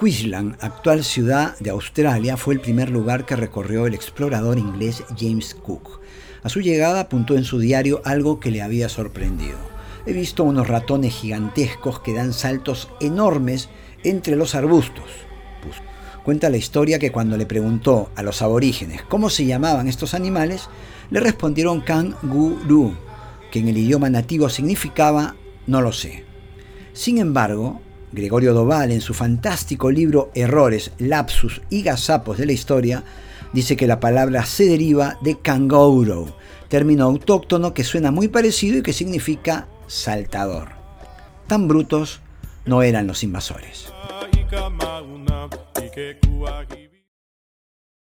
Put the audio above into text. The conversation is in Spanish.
Queensland, actual ciudad de Australia, fue el primer lugar que recorrió el explorador inglés James Cook. A su llegada apuntó en su diario algo que le había sorprendido. He visto unos ratones gigantescos que dan saltos enormes entre los arbustos. Cuenta la historia que cuando le preguntó a los aborígenes cómo se llamaban estos animales, le respondieron kanguru, que en el idioma nativo significaba no lo sé. Sin embargo, Gregorio Doval, en su fantástico libro Errores, Lapsus y Gazapos de la Historia, dice que la palabra se deriva de kangouro, término autóctono que suena muy parecido y que significa saltador. Tan brutos no eran los invasores.